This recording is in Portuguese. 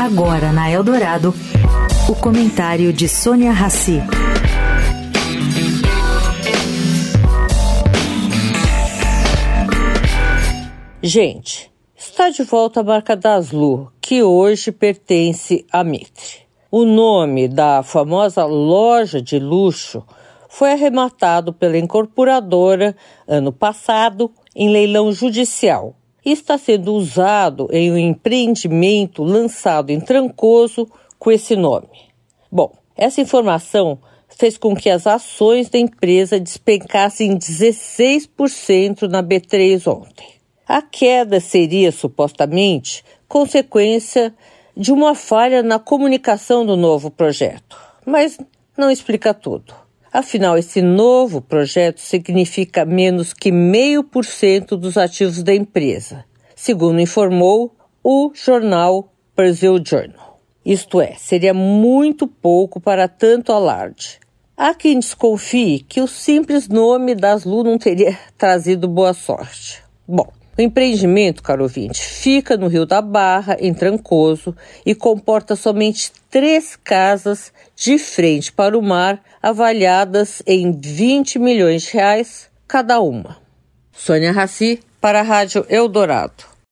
Agora na Eldorado, o comentário de Sônia Rassi. Gente, está de volta a marca das Lu, que hoje pertence a Mitre. O nome da famosa loja de luxo foi arrematado pela incorporadora ano passado em leilão judicial está sendo usado em um empreendimento lançado em Trancoso com esse nome. Bom, essa informação fez com que as ações da empresa despencassem 16% na B3 ontem. A queda seria supostamente consequência de uma falha na comunicação do novo projeto, mas não explica tudo. Afinal, esse novo projeto significa menos que meio por cento dos ativos da empresa, segundo informou o jornal Brazil Journal. Isto é, seria muito pouco para tanto alarde. Há quem desconfie que o simples nome das Lu não teria trazido boa sorte. Bom, o empreendimento, caro ouvinte, fica no Rio da Barra, em Trancoso, e comporta somente três casas de frente para o mar, avaliadas em 20 milhões de reais cada uma. Sônia Raci, para a Rádio Eldorado.